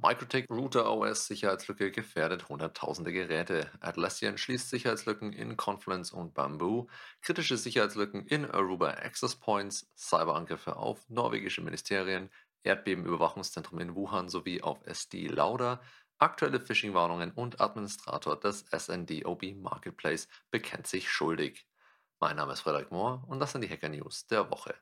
Microtik Router OS Sicherheitslücke gefährdet hunderttausende Geräte. Atlassian schließt Sicherheitslücken in Confluence und Bamboo. Kritische Sicherheitslücken in Aruba Access Points. Cyberangriffe auf norwegische Ministerien. Erdbebenüberwachungszentrum in Wuhan sowie auf SD Lauda. Aktuelle Phishing-Warnungen und Administrator des SNDOB Marketplace bekennt sich schuldig. Mein Name ist Frederik Mohr und das sind die Hacker News der Woche.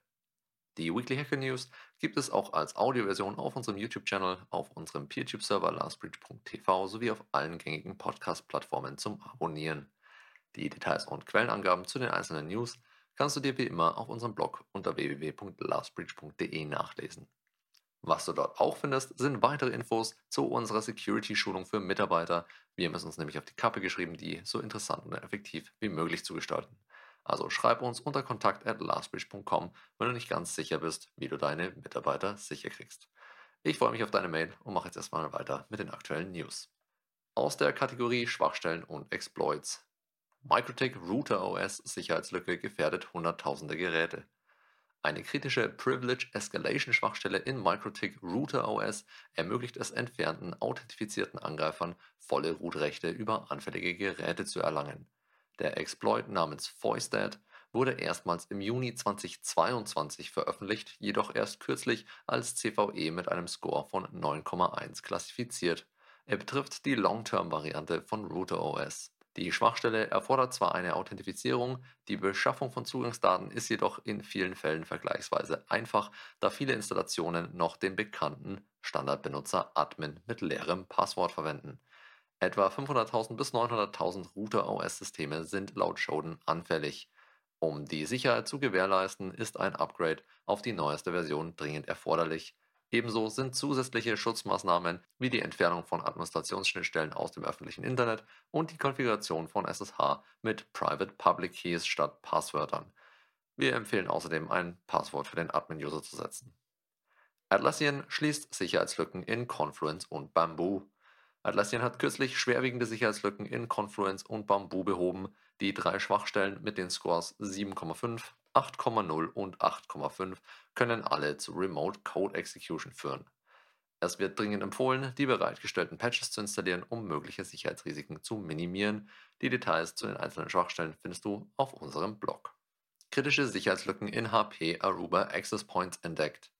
Die Weekly Hacker News gibt es auch als Audioversion auf unserem YouTube-Channel, auf unserem PeerTube-Server lastbridge.tv sowie auf allen gängigen Podcast-Plattformen zum Abonnieren. Die Details und Quellenangaben zu den einzelnen News kannst du dir wie immer auf unserem Blog unter www.lastbridge.de nachlesen. Was du dort auch findest, sind weitere Infos zu unserer Security-Schulung für Mitarbeiter. Wir haben es uns nämlich auf die Kappe geschrieben, die so interessant und effektiv wie möglich zu gestalten. Also schreib uns unter kontakt at lastbridge.com, wenn du nicht ganz sicher bist, wie du deine Mitarbeiter sicher kriegst. Ich freue mich auf deine Mail und mache jetzt erstmal weiter mit den aktuellen News. Aus der Kategorie Schwachstellen und Exploits. Microtik Router OS Sicherheitslücke gefährdet hunderttausende Geräte. Eine kritische Privilege Escalation Schwachstelle in Microtik Router OS ermöglicht es entfernten authentifizierten Angreifern, volle Root-Rechte über anfällige Geräte zu erlangen. Der Exploit namens Foisted wurde erstmals im Juni 2022 veröffentlicht, jedoch erst kürzlich als CVE mit einem Score von 9,1 klassifiziert. Er betrifft die Long-Term-Variante von RouterOS. Die Schwachstelle erfordert zwar eine Authentifizierung, die Beschaffung von Zugangsdaten ist jedoch in vielen Fällen vergleichsweise einfach, da viele Installationen noch den bekannten Standardbenutzer Admin mit leerem Passwort verwenden. Etwa 500.000 bis 900.000 Router-OS-Systeme sind laut Shodan anfällig. Um die Sicherheit zu gewährleisten, ist ein Upgrade auf die neueste Version dringend erforderlich. Ebenso sind zusätzliche Schutzmaßnahmen wie die Entfernung von Administrationsschnittstellen aus dem öffentlichen Internet und die Konfiguration von SSH mit Private Public Keys statt Passwörtern. Wir empfehlen außerdem ein Passwort für den Admin-User zu setzen. Atlassian schließt Sicherheitslücken in Confluence und Bamboo. Atlassian hat kürzlich schwerwiegende Sicherheitslücken in Confluence und Bamboo behoben. Die drei Schwachstellen mit den Scores 7,5, 8,0 und 8,5 können alle zu Remote Code Execution führen. Es wird dringend empfohlen, die bereitgestellten Patches zu installieren, um mögliche Sicherheitsrisiken zu minimieren. Die Details zu den einzelnen Schwachstellen findest du auf unserem Blog. Kritische Sicherheitslücken in HP Aruba Access Points entdeckt.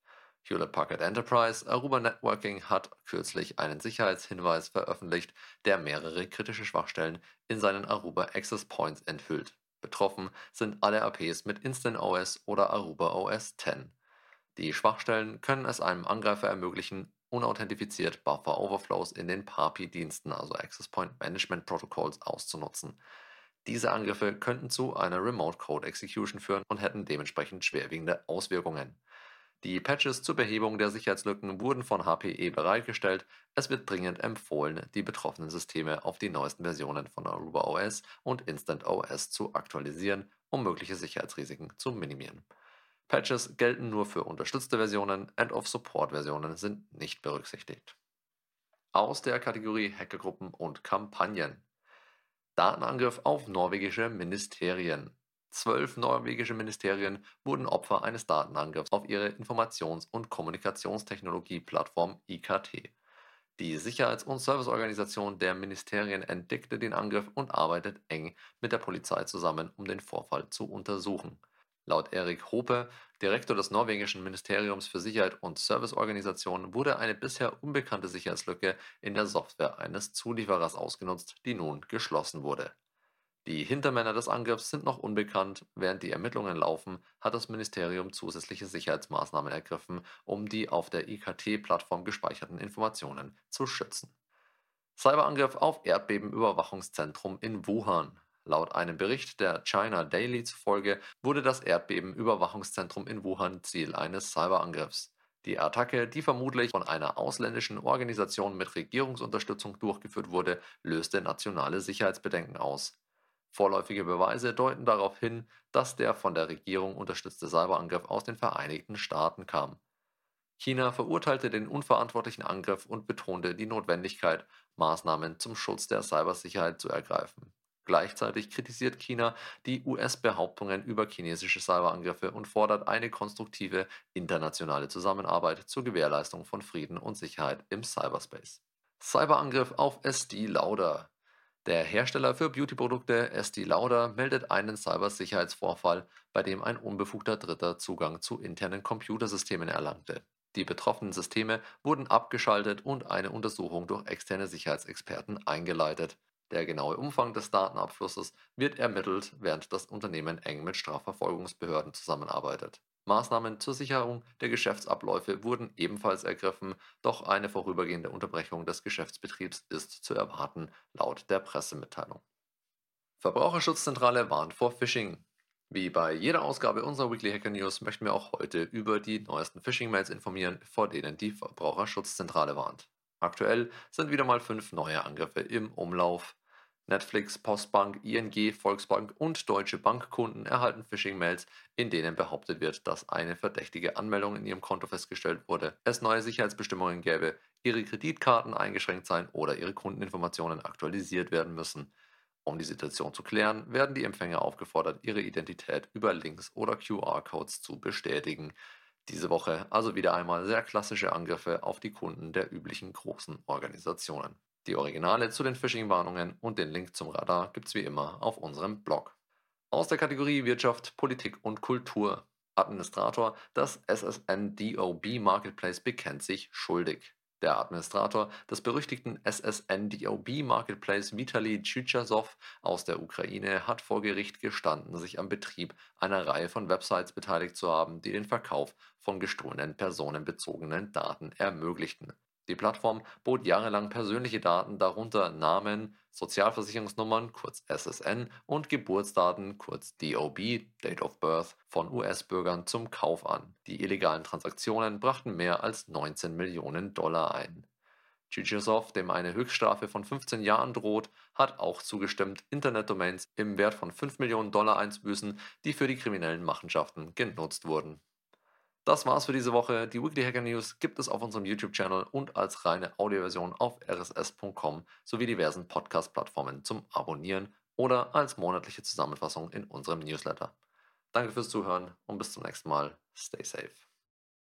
Hewlett Packard Enterprise Aruba Networking hat kürzlich einen Sicherheitshinweis veröffentlicht, der mehrere kritische Schwachstellen in seinen Aruba Access Points enthüllt. Betroffen sind alle APs mit Instant OS oder Aruba OS 10. Die Schwachstellen können es einem Angreifer ermöglichen, unauthentifiziert Buffer Overflows in den PAPI-Diensten, also Access Point Management Protocols, auszunutzen. Diese Angriffe könnten zu einer Remote Code Execution führen und hätten dementsprechend schwerwiegende Auswirkungen. Die Patches zur Behebung der Sicherheitslücken wurden von HPE bereitgestellt. Es wird dringend empfohlen, die betroffenen Systeme auf die neuesten Versionen von Aruba OS und Instant OS zu aktualisieren, um mögliche Sicherheitsrisiken zu minimieren. Patches gelten nur für unterstützte Versionen, End-of-Support-Versionen sind nicht berücksichtigt. Aus der Kategorie Hackergruppen und Kampagnen. Datenangriff auf norwegische Ministerien. Zwölf norwegische Ministerien wurden Opfer eines Datenangriffs auf ihre Informations- und Kommunikationstechnologie-Plattform IKT. Die Sicherheits- und Serviceorganisation der Ministerien entdeckte den Angriff und arbeitet eng mit der Polizei zusammen, um den Vorfall zu untersuchen. Laut Erik Hope, Direktor des norwegischen Ministeriums für Sicherheit und Serviceorganisation, wurde eine bisher unbekannte Sicherheitslücke in der Software eines Zulieferers ausgenutzt, die nun geschlossen wurde. Die Hintermänner des Angriffs sind noch unbekannt. Während die Ermittlungen laufen, hat das Ministerium zusätzliche Sicherheitsmaßnahmen ergriffen, um die auf der IKT-Plattform gespeicherten Informationen zu schützen. Cyberangriff auf Erdbebenüberwachungszentrum in Wuhan. Laut einem Bericht der China Daily zufolge wurde das Erdbebenüberwachungszentrum in Wuhan Ziel eines Cyberangriffs. Die Attacke, die vermutlich von einer ausländischen Organisation mit Regierungsunterstützung durchgeführt wurde, löste nationale Sicherheitsbedenken aus. Vorläufige Beweise deuten darauf hin, dass der von der Regierung unterstützte Cyberangriff aus den Vereinigten Staaten kam. China verurteilte den unverantwortlichen Angriff und betonte die Notwendigkeit, Maßnahmen zum Schutz der Cybersicherheit zu ergreifen. Gleichzeitig kritisiert China die US-Behauptungen über chinesische Cyberangriffe und fordert eine konstruktive internationale Zusammenarbeit zur Gewährleistung von Frieden und Sicherheit im Cyberspace. Cyberangriff auf SD Lauder. Der Hersteller für Beauty-Produkte SD Lauder meldet einen Cybersicherheitsvorfall, bei dem ein unbefugter Dritter Zugang zu internen Computersystemen erlangte. Die betroffenen Systeme wurden abgeschaltet und eine Untersuchung durch externe Sicherheitsexperten eingeleitet. Der genaue Umfang des Datenabflusses wird ermittelt, während das Unternehmen eng mit Strafverfolgungsbehörden zusammenarbeitet. Maßnahmen zur Sicherung der Geschäftsabläufe wurden ebenfalls ergriffen, doch eine vorübergehende Unterbrechung des Geschäftsbetriebs ist zu erwarten, laut der Pressemitteilung. Verbraucherschutzzentrale warnt vor Phishing. Wie bei jeder Ausgabe unserer Weekly Hacker News möchten wir auch heute über die neuesten Phishing-Mails informieren, vor denen die Verbraucherschutzzentrale warnt. Aktuell sind wieder mal fünf neue Angriffe im Umlauf. Netflix, Postbank, ING, Volksbank und Deutsche Bankkunden erhalten Phishing-Mails, in denen behauptet wird, dass eine verdächtige Anmeldung in ihrem Konto festgestellt wurde, es neue Sicherheitsbestimmungen gäbe, ihre Kreditkarten eingeschränkt seien oder ihre Kundeninformationen aktualisiert werden müssen. Um die Situation zu klären, werden die Empfänger aufgefordert, ihre Identität über Links oder QR-Codes zu bestätigen. Diese Woche also wieder einmal sehr klassische Angriffe auf die Kunden der üblichen großen Organisationen. Die Originale zu den Phishing-Warnungen und den Link zum Radar gibt's wie immer auf unserem Blog. Aus der Kategorie Wirtschaft, Politik und Kultur. Administrator, das SSN DOB Marketplace bekennt sich schuldig. Der Administrator des berüchtigten SSN DOB Marketplace Vitali Tschütschasov aus der Ukraine hat vor Gericht gestanden, sich am Betrieb einer Reihe von Websites beteiligt zu haben, die den Verkauf von gestohlenen personenbezogenen Daten ermöglichten. Die Plattform bot jahrelang persönliche Daten, darunter Namen, Sozialversicherungsnummern kurz SSN und Geburtsdaten kurz DOB (Date of Birth) von US-Bürgern zum Kauf an. Die illegalen Transaktionen brachten mehr als 19 Millionen Dollar ein. Tschütschesow, dem eine Höchststrafe von 15 Jahren droht, hat auch zugestimmt, Internetdomains im Wert von 5 Millionen Dollar einzubüßen, die für die kriminellen Machenschaften genutzt wurden das war's für diese Woche. Die Weekly Hacker News gibt es auf unserem YouTube-Channel und als reine Audioversion auf rss.com sowie diversen Podcast-Plattformen zum Abonnieren oder als monatliche Zusammenfassung in unserem Newsletter. Danke fürs Zuhören und bis zum nächsten Mal. Stay safe.